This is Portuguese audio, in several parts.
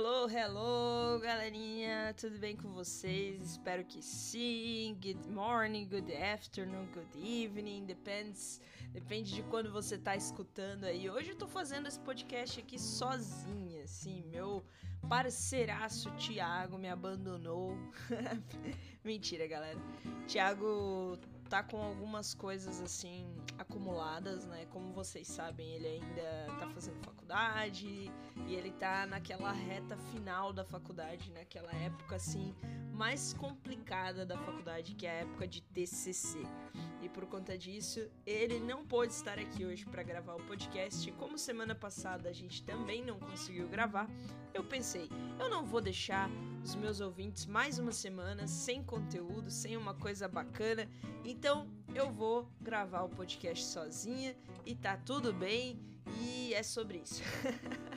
Hello, hello, galerinha, tudo bem com vocês? Espero que sim. Good morning, good afternoon, good evening, depends, depende de quando você tá escutando aí. Hoje eu tô fazendo esse podcast aqui sozinha, assim, meu parceiraço Thiago me abandonou. Mentira, galera. Thiago tá com algumas coisas assim acumuladas, né? Como vocês sabem, ele ainda tá fazendo faculdade e ele tá naquela reta final da faculdade, naquela época assim mais complicada da faculdade, que é a época de TCC. E por conta disso, ele não pôde estar aqui hoje para gravar o podcast. Como semana passada a gente também não conseguiu gravar, eu pensei, eu não vou deixar os meus ouvintes mais uma semana sem conteúdo, sem uma coisa bacana. Então eu vou gravar o podcast sozinha e tá tudo bem e é sobre isso.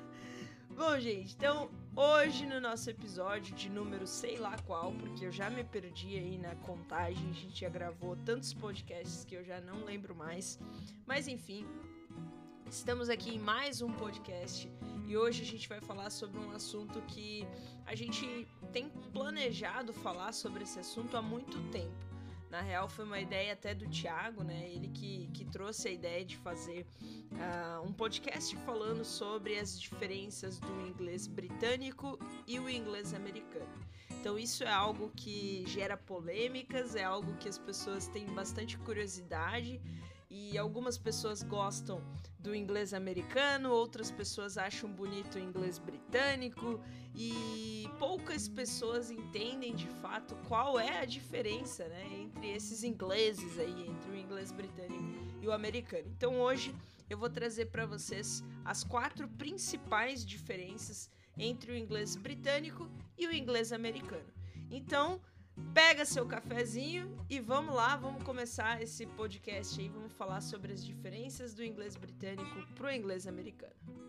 Bom, gente, então hoje no nosso episódio de número sei lá qual, porque eu já me perdi aí na contagem, a gente já gravou tantos podcasts que eu já não lembro mais. Mas enfim, estamos aqui em mais um podcast e hoje a gente vai falar sobre um assunto que a gente tem planejado falar sobre esse assunto há muito tempo. Na real, foi uma ideia até do Thiago, né? Ele que, que trouxe a ideia de fazer uh, um podcast falando sobre as diferenças do inglês britânico e o inglês americano. Então, isso é algo que gera polêmicas, é algo que as pessoas têm bastante curiosidade e algumas pessoas gostam do inglês americano, outras pessoas acham bonito o inglês britânico e poucas pessoas entendem de fato qual é a diferença né, entre esses ingleses aí, entre o inglês britânico e o americano. Então hoje eu vou trazer para vocês as quatro principais diferenças entre o inglês britânico e o inglês americano. Então, pega seu cafezinho e vamos lá, vamos começar esse podcast aí, vamos falar sobre as diferenças do inglês britânico pro inglês americano.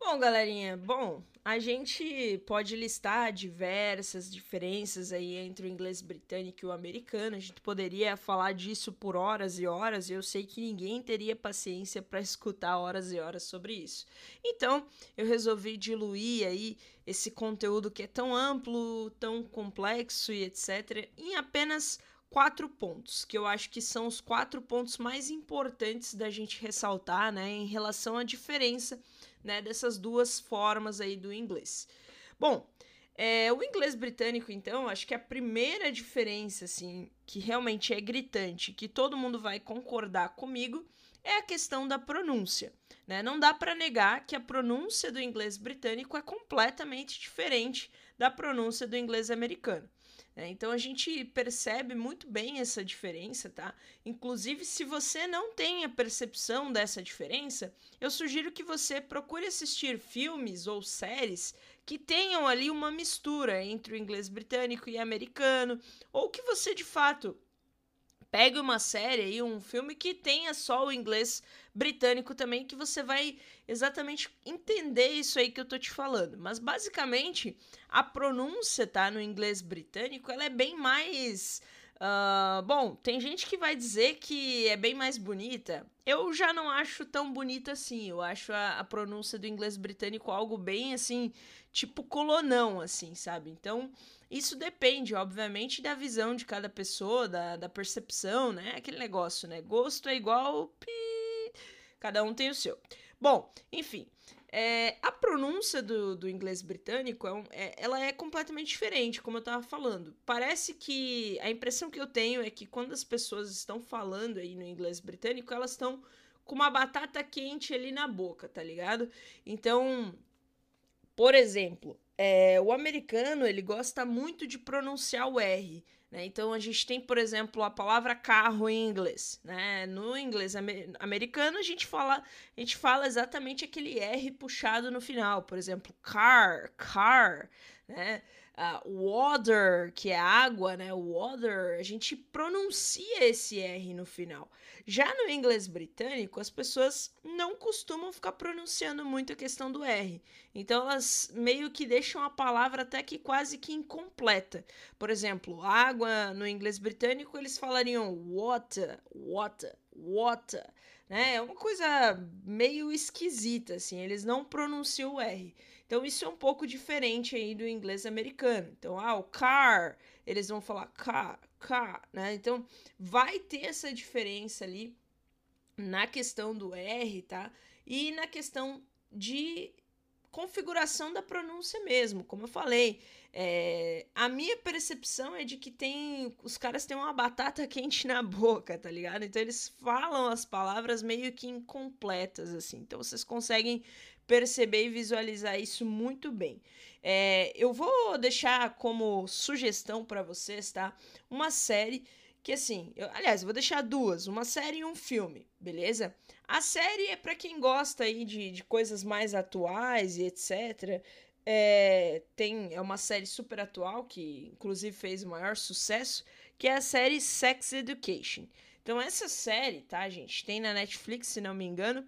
Bom, galerinha, bom, a gente pode listar diversas diferenças aí entre o inglês britânico e o americano. A gente poderia falar disso por horas e horas, e eu sei que ninguém teria paciência para escutar horas e horas sobre isso. Então, eu resolvi diluir aí esse conteúdo que é tão amplo, tão complexo e etc, em apenas quatro pontos, que eu acho que são os quatro pontos mais importantes da gente ressaltar, né, em relação à diferença né, dessas duas formas aí do inglês. Bom, é, o inglês britânico, então, acho que a primeira diferença, assim, que realmente é gritante, que todo mundo vai concordar comigo, é a questão da pronúncia. Né? Não dá para negar que a pronúncia do inglês britânico é completamente diferente da pronúncia do inglês americano. Né? Então a gente percebe muito bem essa diferença, tá? Inclusive, se você não tem a percepção dessa diferença, eu sugiro que você procure assistir filmes ou séries que tenham ali uma mistura entre o inglês britânico e americano, ou que você de fato pegue uma série aí, um filme que tenha só o inglês britânico também, que você vai exatamente entender isso aí que eu tô te falando. Mas basicamente, a pronúncia, tá, no inglês britânico, ela é bem mais. Uh, bom, tem gente que vai dizer que é bem mais bonita. Eu já não acho tão bonita assim. Eu acho a, a pronúncia do inglês britânico algo bem assim, tipo colonão, assim, sabe? Então, isso depende, obviamente, da visão de cada pessoa, da, da percepção, né? Aquele negócio, né? Gosto é igual. Pi... Cada um tem o seu. Bom, enfim. É, a pronúncia do, do inglês britânico é, um, é, ela é completamente diferente, como eu estava falando. Parece que a impressão que eu tenho é que quando as pessoas estão falando aí no inglês britânico, elas estão com uma batata quente ali na boca, tá ligado? Então, por exemplo, é, o americano ele gosta muito de pronunciar o R. Né? Então a gente tem, por exemplo, a palavra carro em inglês. Né? No inglês americano a gente fala, a gente fala exatamente aquele R puxado no final. Por exemplo, car, car. Né? Uh, water, que é água, né? Water, a gente pronuncia esse R no final. Já no inglês britânico, as pessoas não costumam ficar pronunciando muito a questão do R. Então elas meio que deixam a palavra até que quase que incompleta. Por exemplo, água no inglês britânico eles falariam water, water, water. Né? É uma coisa meio esquisita, assim, eles não pronunciam o R. Então isso é um pouco diferente aí do inglês americano. Então, ah, o car, eles vão falar car, car, né? Então vai ter essa diferença ali na questão do R, tá? E na questão de configuração da pronúncia mesmo, como eu falei. É, a minha percepção é de que tem. Os caras têm uma batata quente na boca, tá ligado? Então eles falam as palavras meio que incompletas, assim. Então vocês conseguem perceber e visualizar isso muito bem. É, eu vou deixar como sugestão para vocês, tá? Uma série que assim, eu, aliás, eu vou deixar duas, uma série e um filme, beleza? A série é para quem gosta aí de, de coisas mais atuais e etc. É, tem, é uma série super atual que inclusive fez o maior sucesso, que é a série Sex Education. Então essa série, tá, gente, tem na Netflix, se não me engano.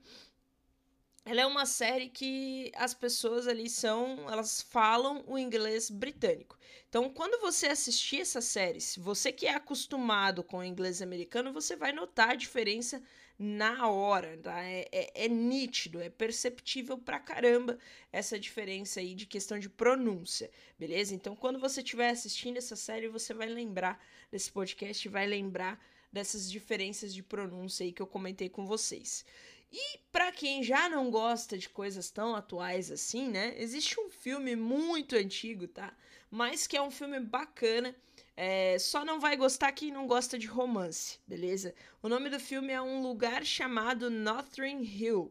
Ela é uma série que as pessoas ali são, elas falam o inglês britânico. Então, quando você assistir essa série, se você que é acostumado com o inglês americano, você vai notar a diferença na hora, tá? É, é, é, nítido, é perceptível pra caramba essa diferença aí de questão de pronúncia, beleza? Então, quando você estiver assistindo essa série, você vai lembrar desse podcast, vai lembrar dessas diferenças de pronúncia aí que eu comentei com vocês. E para quem já não gosta de coisas tão atuais assim, né? Existe um filme muito antigo, tá? mas que é um filme bacana. É, só não vai gostar quem não gosta de romance, beleza? O nome do filme é Um Lugar Chamado Northern Hill,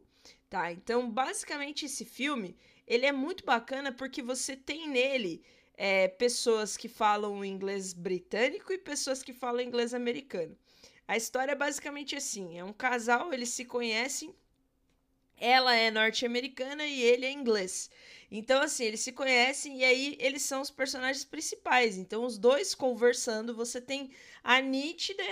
tá? Então, basicamente, esse filme, ele é muito bacana porque você tem nele é, pessoas que falam inglês britânico e pessoas que falam inglês americano. A história é basicamente assim, é um casal, eles se conhecem, ela é norte-americana e ele é inglês. Então, assim, eles se conhecem e aí eles são os personagens principais. Então, os dois conversando, você tem a nítida,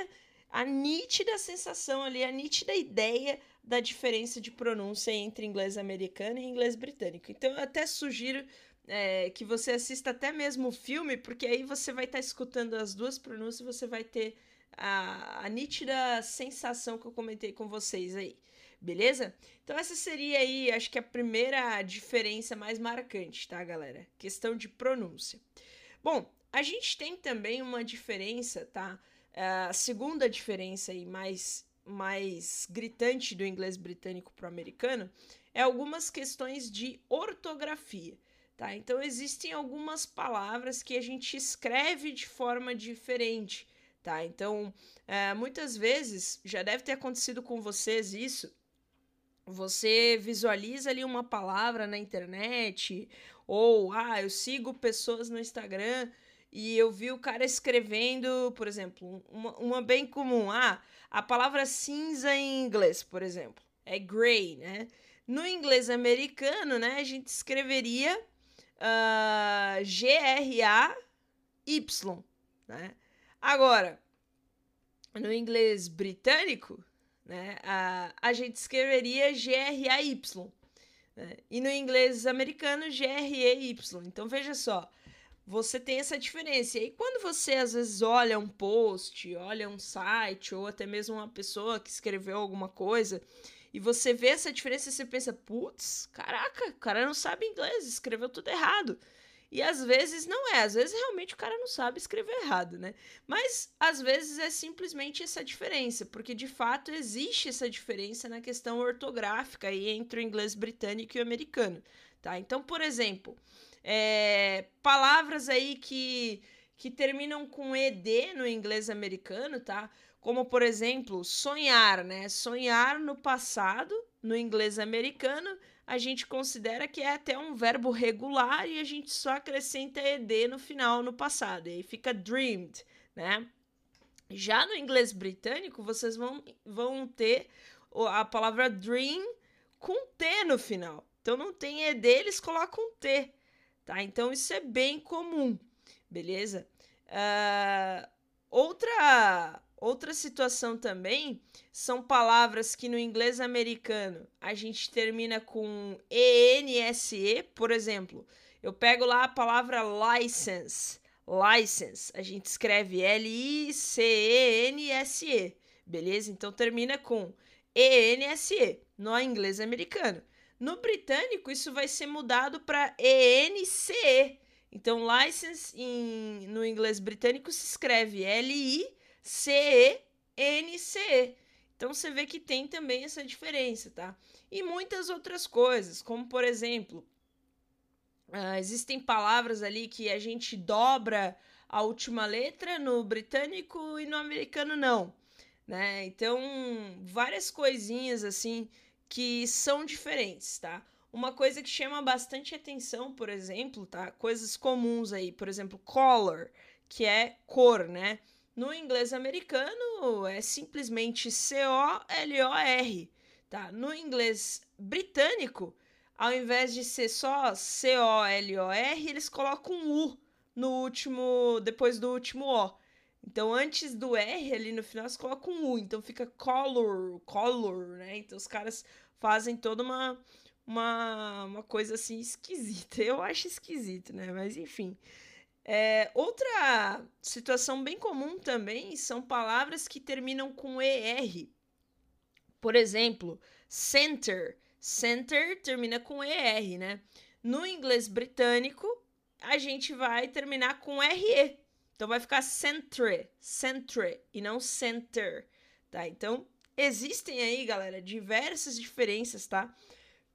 a nítida sensação ali, a nítida ideia da diferença de pronúncia entre inglês americano e inglês britânico. Então, eu até sugiro é, que você assista até mesmo o filme, porque aí você vai estar tá escutando as duas pronúncias e você vai ter a, a nítida sensação que eu comentei com vocês aí beleza? Então essa seria aí, acho que a primeira diferença mais marcante, tá, galera? Questão de pronúncia. Bom, a gente tem também uma diferença, tá? A segunda diferença aí mais mais gritante do inglês britânico para o americano é algumas questões de ortografia, tá? Então existem algumas palavras que a gente escreve de forma diferente, tá? Então, é, muitas vezes já deve ter acontecido com vocês isso você visualiza ali uma palavra na internet, ou ah, eu sigo pessoas no Instagram e eu vi o cara escrevendo, por exemplo, uma, uma bem comum, ah, a palavra cinza em inglês, por exemplo, é gray, né? No inglês americano, né, a gente escreveria uh, G-R-A-Y, né? Agora, no inglês britânico, né? A, a gente escreveria G-R-A-Y. Né? E no inglês americano, G-R-E-Y. Então veja só, você tem essa diferença. E aí, quando você às vezes olha um post, olha um site, ou até mesmo uma pessoa que escreveu alguma coisa, e você vê essa diferença, você pensa, putz, caraca, o cara não sabe inglês, escreveu tudo errado. E às vezes não é, às vezes realmente o cara não sabe escrever errado, né? Mas às vezes é simplesmente essa diferença, porque de fato existe essa diferença na questão ortográfica aí entre o inglês britânico e o americano, tá? Então, por exemplo, é, palavras aí que, que terminam com ed no inglês americano, tá? Como, por exemplo, sonhar, né? Sonhar no passado, no inglês americano, a gente considera que é até um verbo regular e a gente só acrescenta ed no final, no passado. E aí fica dreamed, né? Já no inglês britânico, vocês vão, vão ter a palavra dream com T no final. Então não tem ED, eles colocam T, tá? Então isso é bem comum. beleza? Uh, outra outra situação também são palavras que no inglês americano a gente termina com ENSE, por exemplo. Eu pego lá a palavra license, license, a gente escreve L-I-C-E-N-S-E, beleza? Então termina com ENSE no inglês americano. No britânico, isso vai ser mudado para ENCE. Então, license em, no inglês britânico se escreve L-I-C-E-N-C-E. Então, você vê que tem também essa diferença, tá? E muitas outras coisas, como por exemplo, uh, existem palavras ali que a gente dobra a última letra no britânico e no americano não, né? Então, várias coisinhas assim que são diferentes, tá? Uma coisa que chama bastante atenção, por exemplo, tá? Coisas comuns aí, por exemplo, color, que é cor, né? No inglês americano é simplesmente C-O-L-O-R, tá? No inglês britânico, ao invés de ser só C-O-L-O-R, eles colocam um U no último, depois do último O. Então, antes do R ali no final, você coloca um U. Então, fica color, color, né? Então, os caras fazem toda uma, uma, uma coisa assim esquisita. Eu acho esquisito, né? Mas, enfim. É, outra situação bem comum também são palavras que terminam com ER. Por exemplo, center. Center termina com ER, né? No inglês britânico, a gente vai terminar com RE. Então vai ficar centre, centre e não center, tá? Então existem aí, galera, diversas diferenças, tá?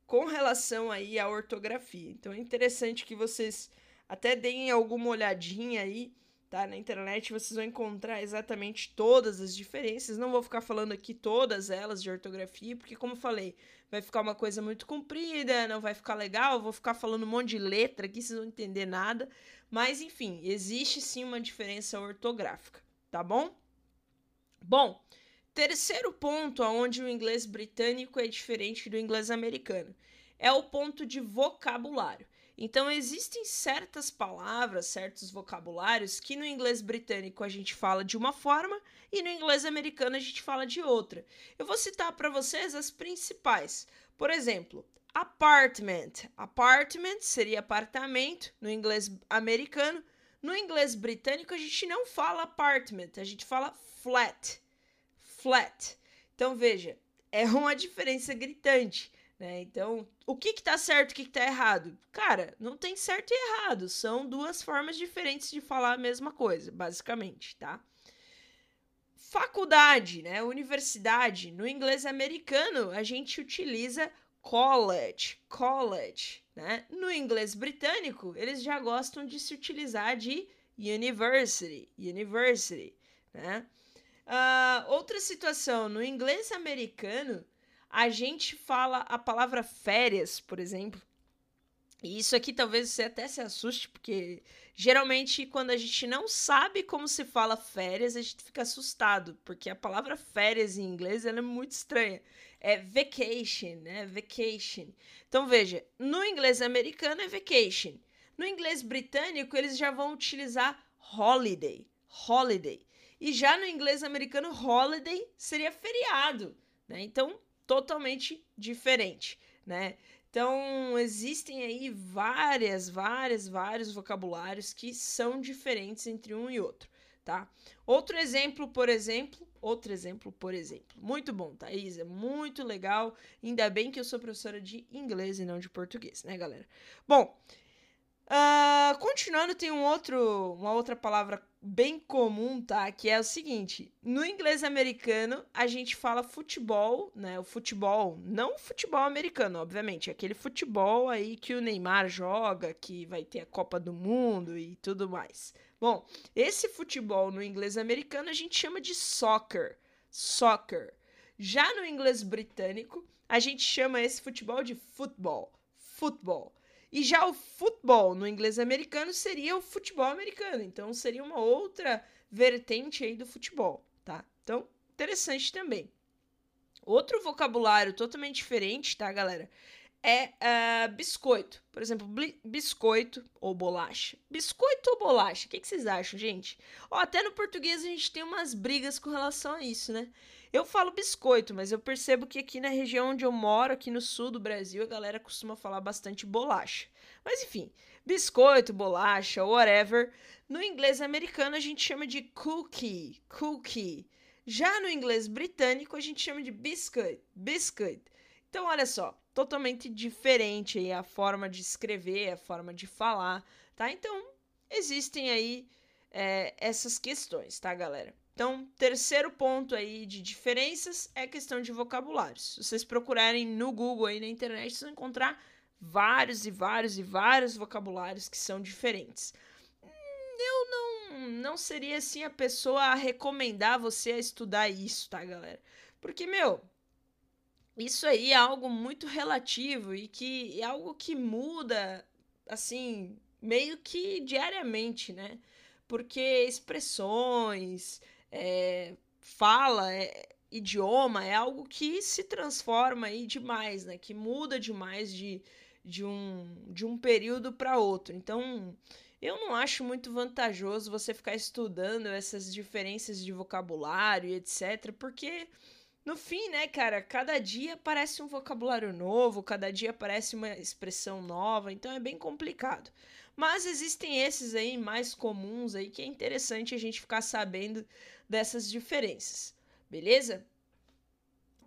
Com relação aí à ortografia. Então é interessante que vocês até deem alguma olhadinha aí, tá? Na internet vocês vão encontrar exatamente todas as diferenças. Não vou ficar falando aqui todas elas de ortografia, porque como falei, vai ficar uma coisa muito comprida, não vai ficar legal, vou ficar falando um monte de letra aqui, vocês não vão entender nada. Mas enfim, existe sim uma diferença ortográfica, tá bom? Bom, terceiro ponto aonde o inglês britânico é diferente do inglês americano é o ponto de vocabulário. Então, existem certas palavras, certos vocabulários que no inglês britânico a gente fala de uma forma e no inglês americano a gente fala de outra. Eu vou citar para vocês as principais. Por exemplo, Apartment. Apartment seria apartamento no inglês americano. No inglês britânico, a gente não fala apartment, a gente fala flat. Flat. Então, veja, é uma diferença gritante. Né? Então, o que que tá certo e o que que tá errado? Cara, não tem certo e errado. São duas formas diferentes de falar a mesma coisa, basicamente, tá? Faculdade, né? Universidade. No inglês americano, a gente utiliza college, college, né? No inglês britânico, eles já gostam de se utilizar de university, university, né? Uh, outra situação, no inglês americano, a gente fala a palavra férias, por exemplo. E isso aqui talvez você até se assuste, porque geralmente quando a gente não sabe como se fala férias, a gente fica assustado, porque a palavra férias em inglês ela é muito estranha é vacation, né? Vacation. Então veja, no inglês americano é vacation. No inglês britânico eles já vão utilizar holiday, holiday. E já no inglês americano holiday seria feriado, né? Então totalmente diferente, né? Então existem aí várias, várias, vários vocabulários que são diferentes entre um e outro tá? Outro exemplo, por exemplo, outro exemplo, por exemplo. Muito bom, Thaís, é muito legal. Ainda bem que eu sou professora de inglês e não de português, né, galera? Bom, uh, continuando, tem um outro, uma outra palavra bem comum, tá? Que é o seguinte: no inglês americano, a gente fala futebol, né? O futebol, não o futebol americano, obviamente, é aquele futebol aí que o Neymar joga, que vai ter a Copa do Mundo e tudo mais. Bom, esse futebol no inglês americano a gente chama de soccer. Soccer. Já no inglês britânico, a gente chama esse futebol de futebol. Futebol. E já o futebol no inglês americano seria o futebol americano. Então seria uma outra vertente aí do futebol, tá? Então, interessante também. Outro vocabulário totalmente diferente, tá, galera? é uh, biscoito. Por exemplo, biscoito ou bolacha. Biscoito ou bolacha? O que, que vocês acham, gente? Ó, até no português a gente tem umas brigas com relação a isso, né? Eu falo biscoito, mas eu percebo que aqui na região onde eu moro, aqui no sul do Brasil, a galera costuma falar bastante bolacha. Mas enfim, biscoito, bolacha, whatever. No inglês americano a gente chama de cookie, cookie. Já no inglês britânico a gente chama de biscuit, biscuit. Então olha só, totalmente diferente aí a forma de escrever, a forma de falar, tá? Então existem aí é, essas questões, tá, galera? Então, terceiro ponto aí de diferenças é questão de vocabulários. Se vocês procurarem no Google aí na internet, vocês vão encontrar vários e vários e vários vocabulários que são diferentes. Eu não, não seria assim a pessoa a recomendar você a estudar isso, tá, galera? Porque, meu, isso aí é algo muito relativo e que é algo que muda, assim, meio que diariamente, né? Porque expressões, é, fala, é, idioma é algo que se transforma aí demais, né? Que muda demais de, de um, de um período para outro. Então, eu não acho muito vantajoso você ficar estudando essas diferenças de vocabulário e etc, porque no fim, né, cara, cada dia aparece um vocabulário novo, cada dia aparece uma expressão nova, então é bem complicado. Mas existem esses aí mais comuns aí que é interessante a gente ficar sabendo dessas diferenças, beleza?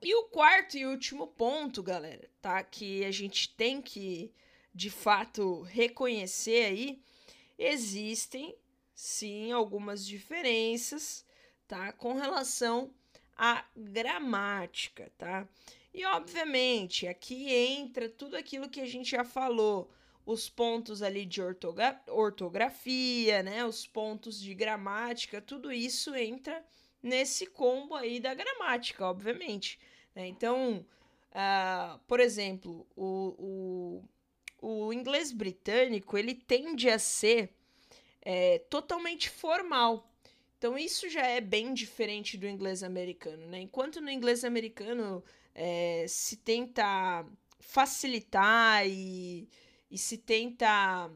E o quarto e último ponto, galera, tá? Que a gente tem que de fato reconhecer aí, existem sim algumas diferenças, tá? Com relação à gramática, tá? E obviamente aqui entra tudo aquilo que a gente já falou, os pontos ali de ortogra ortografia, né? Os pontos de gramática, tudo isso entra nesse combo aí da gramática, obviamente. Né? Então, uh, por exemplo, o, o, o, inglês britânico ele tende a ser é, totalmente formal. Então, isso já é bem diferente do inglês americano. Né? Enquanto no inglês americano é, se tenta facilitar e, e se tenta.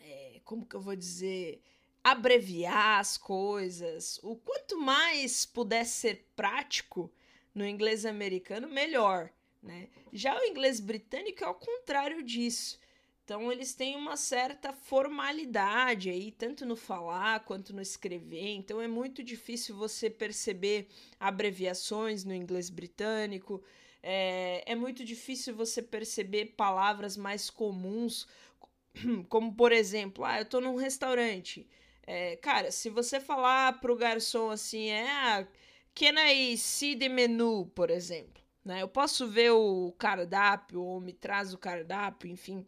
É, como que eu vou dizer? abreviar as coisas. O quanto mais puder ser prático no inglês americano, melhor. Né? Já o inglês britânico é ao contrário disso. Então eles têm uma certa formalidade aí, tanto no falar quanto no escrever. Então é muito difícil você perceber abreviações no inglês britânico. É, é muito difícil você perceber palavras mais comuns, como por exemplo, ah, eu tô num restaurante. É, cara, se você falar pro garçom assim, é, ah, can I see the menu, por exemplo, né? Eu posso ver o cardápio ou me traz o cardápio, enfim.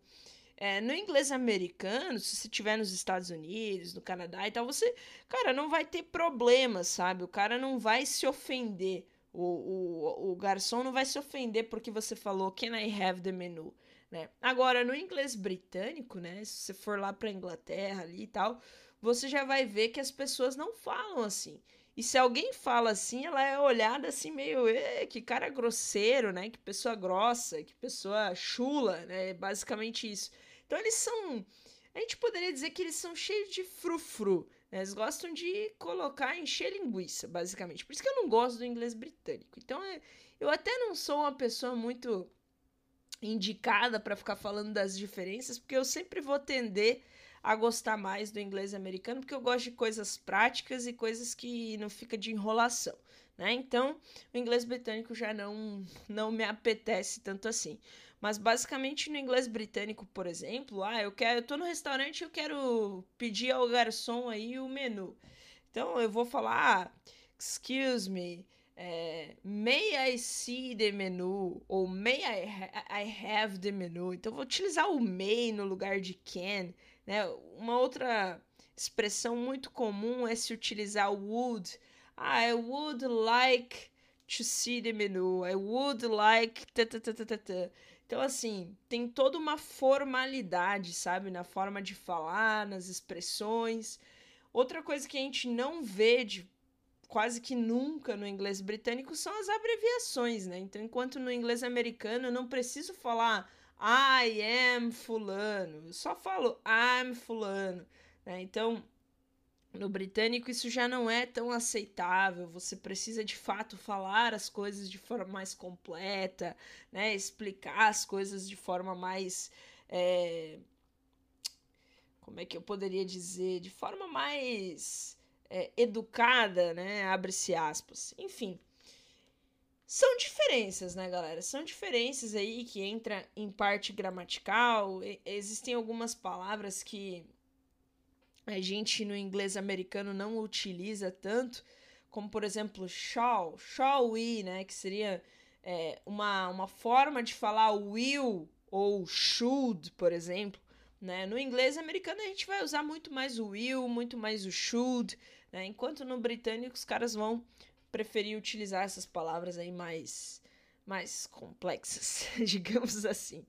É, no inglês americano, se você estiver nos Estados Unidos, no Canadá e tal, você, cara, não vai ter problema, sabe? O cara não vai se ofender. O, o, o garçom não vai se ofender porque você falou can I have the menu, né? Agora, no inglês britânico, né? Se você for lá pra Inglaterra ali e tal, você já vai ver que as pessoas não falam assim. E se alguém fala assim, ela é olhada assim meio, que cara grosseiro, né? Que pessoa grossa, que pessoa chula, né? Basicamente isso. Então eles são, a gente poderia dizer que eles são cheios de frufru? Eles gostam de colocar, encher linguiça, basicamente. Por isso que eu não gosto do inglês britânico. Então é, eu até não sou uma pessoa muito indicada para ficar falando das diferenças, porque eu sempre vou tender a gostar mais do inglês americano, porque eu gosto de coisas práticas e coisas que não fica de enrolação. Né? Então, o inglês britânico já não, não me apetece tanto assim. Mas basicamente no inglês britânico, por exemplo, ah, eu quero, eu tô no restaurante, eu quero pedir ao garçom aí o menu. Então eu vou falar, ah, excuse me, é, may I see the menu ou may I, ha I have the menu. Então vou utilizar o may no lugar de can. Né? Uma outra expressão muito comum é se utilizar o would. Ah, I would like to see the menu. I would like. Então, assim, tem toda uma formalidade, sabe? Na forma de falar, nas expressões. Outra coisa que a gente não vê de quase que nunca no inglês britânico são as abreviações, né? Então, enquanto no inglês americano eu não preciso falar I am fulano, eu só falo I'm fulano, né? Então, no britânico isso já não é tão aceitável, você precisa de fato falar as coisas de forma mais completa, né? Explicar as coisas de forma mais. É... Como é que eu poderia dizer? De forma mais é, educada, né? Abre-se aspas. Enfim. São diferenças, né, galera? São diferenças aí que entra em parte gramatical. E existem algumas palavras que a gente no inglês americano não utiliza tanto, como por exemplo shall, shall we, né? Que seria é, uma, uma forma de falar will ou should, por exemplo. Né? No inglês americano a gente vai usar muito mais o will, muito mais o should, né? Enquanto no britânico os caras vão preferir utilizar essas palavras aí mais, mais complexas, digamos assim.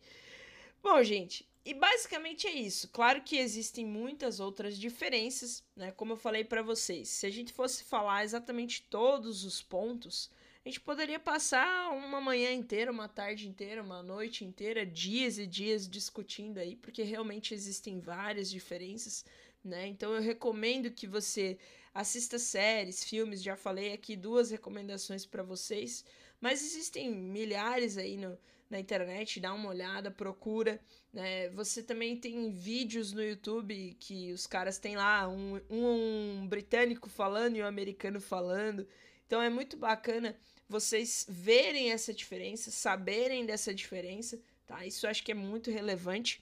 Bom, gente, e basicamente é isso. Claro que existem muitas outras diferenças, né? Como eu falei para vocês, se a gente fosse falar exatamente todos os pontos, a gente poderia passar uma manhã inteira, uma tarde inteira, uma noite inteira, dias e dias discutindo aí, porque realmente existem várias diferenças, né? Então eu recomendo que você assista séries, filmes, já falei aqui duas recomendações para vocês, mas existem milhares aí no, na internet, dá uma olhada, procura. Né? Você também tem vídeos no YouTube que os caras têm lá um, um britânico falando e um americano falando. Então é muito bacana vocês verem essa diferença, saberem dessa diferença, tá? Isso acho que é muito relevante.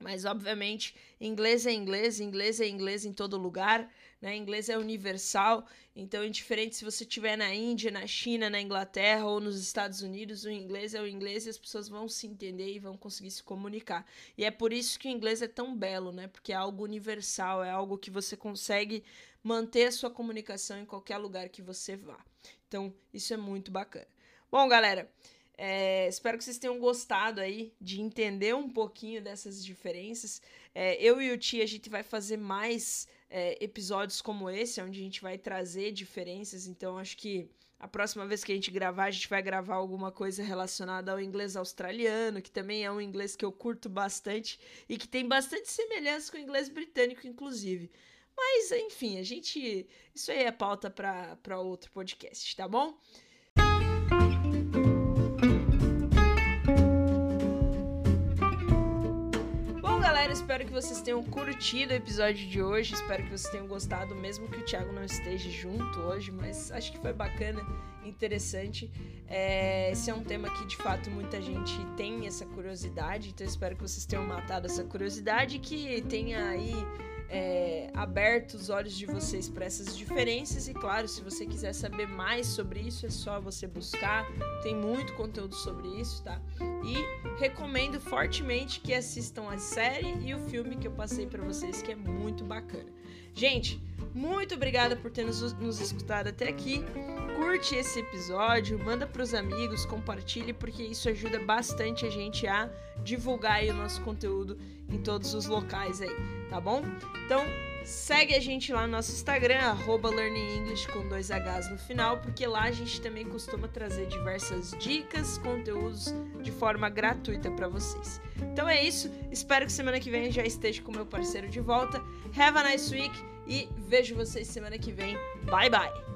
Mas, obviamente, inglês é inglês, inglês é inglês em todo lugar, né? Inglês é universal, então, indiferente se você estiver na Índia, na China, na Inglaterra ou nos Estados Unidos, o inglês é o inglês e as pessoas vão se entender e vão conseguir se comunicar. E é por isso que o inglês é tão belo, né? Porque é algo universal, é algo que você consegue manter a sua comunicação em qualquer lugar que você vá. Então, isso é muito bacana. Bom, galera. É, espero que vocês tenham gostado aí de entender um pouquinho dessas diferenças. É, eu e o Tia, a gente vai fazer mais é, episódios como esse, onde a gente vai trazer diferenças. Então, acho que a próxima vez que a gente gravar, a gente vai gravar alguma coisa relacionada ao inglês australiano, que também é um inglês que eu curto bastante e que tem bastante semelhança com o inglês britânico, inclusive. Mas, enfim, a gente. Isso aí é pauta para outro podcast, tá bom? Espero que vocês tenham curtido o episódio de hoje. Espero que vocês tenham gostado, mesmo que o Thiago não esteja junto hoje, mas acho que foi bacana, interessante. É, esse é um tema que de fato muita gente tem essa curiosidade, então espero que vocês tenham matado essa curiosidade que tenha aí é, aberto os olhos de vocês para essas diferenças. E claro, se você quiser saber mais sobre isso, é só você buscar. Tem muito conteúdo sobre isso, tá? E recomendo fortemente que assistam a série e o filme que eu passei para vocês, que é muito bacana. Gente, muito obrigada por ter nos, nos escutado até aqui. Curte esse episódio, manda para os amigos, compartilhe, porque isso ajuda bastante a gente a divulgar o nosso conteúdo em todos os locais aí, tá bom? Então, segue a gente lá no nosso Instagram, arroba learningenglish com dois Hs no final, porque lá a gente também costuma trazer diversas dicas, conteúdos de forma gratuita para vocês. Então é isso, espero que semana que vem já esteja com meu parceiro de volta. Have a nice week e vejo vocês semana que vem. Bye bye!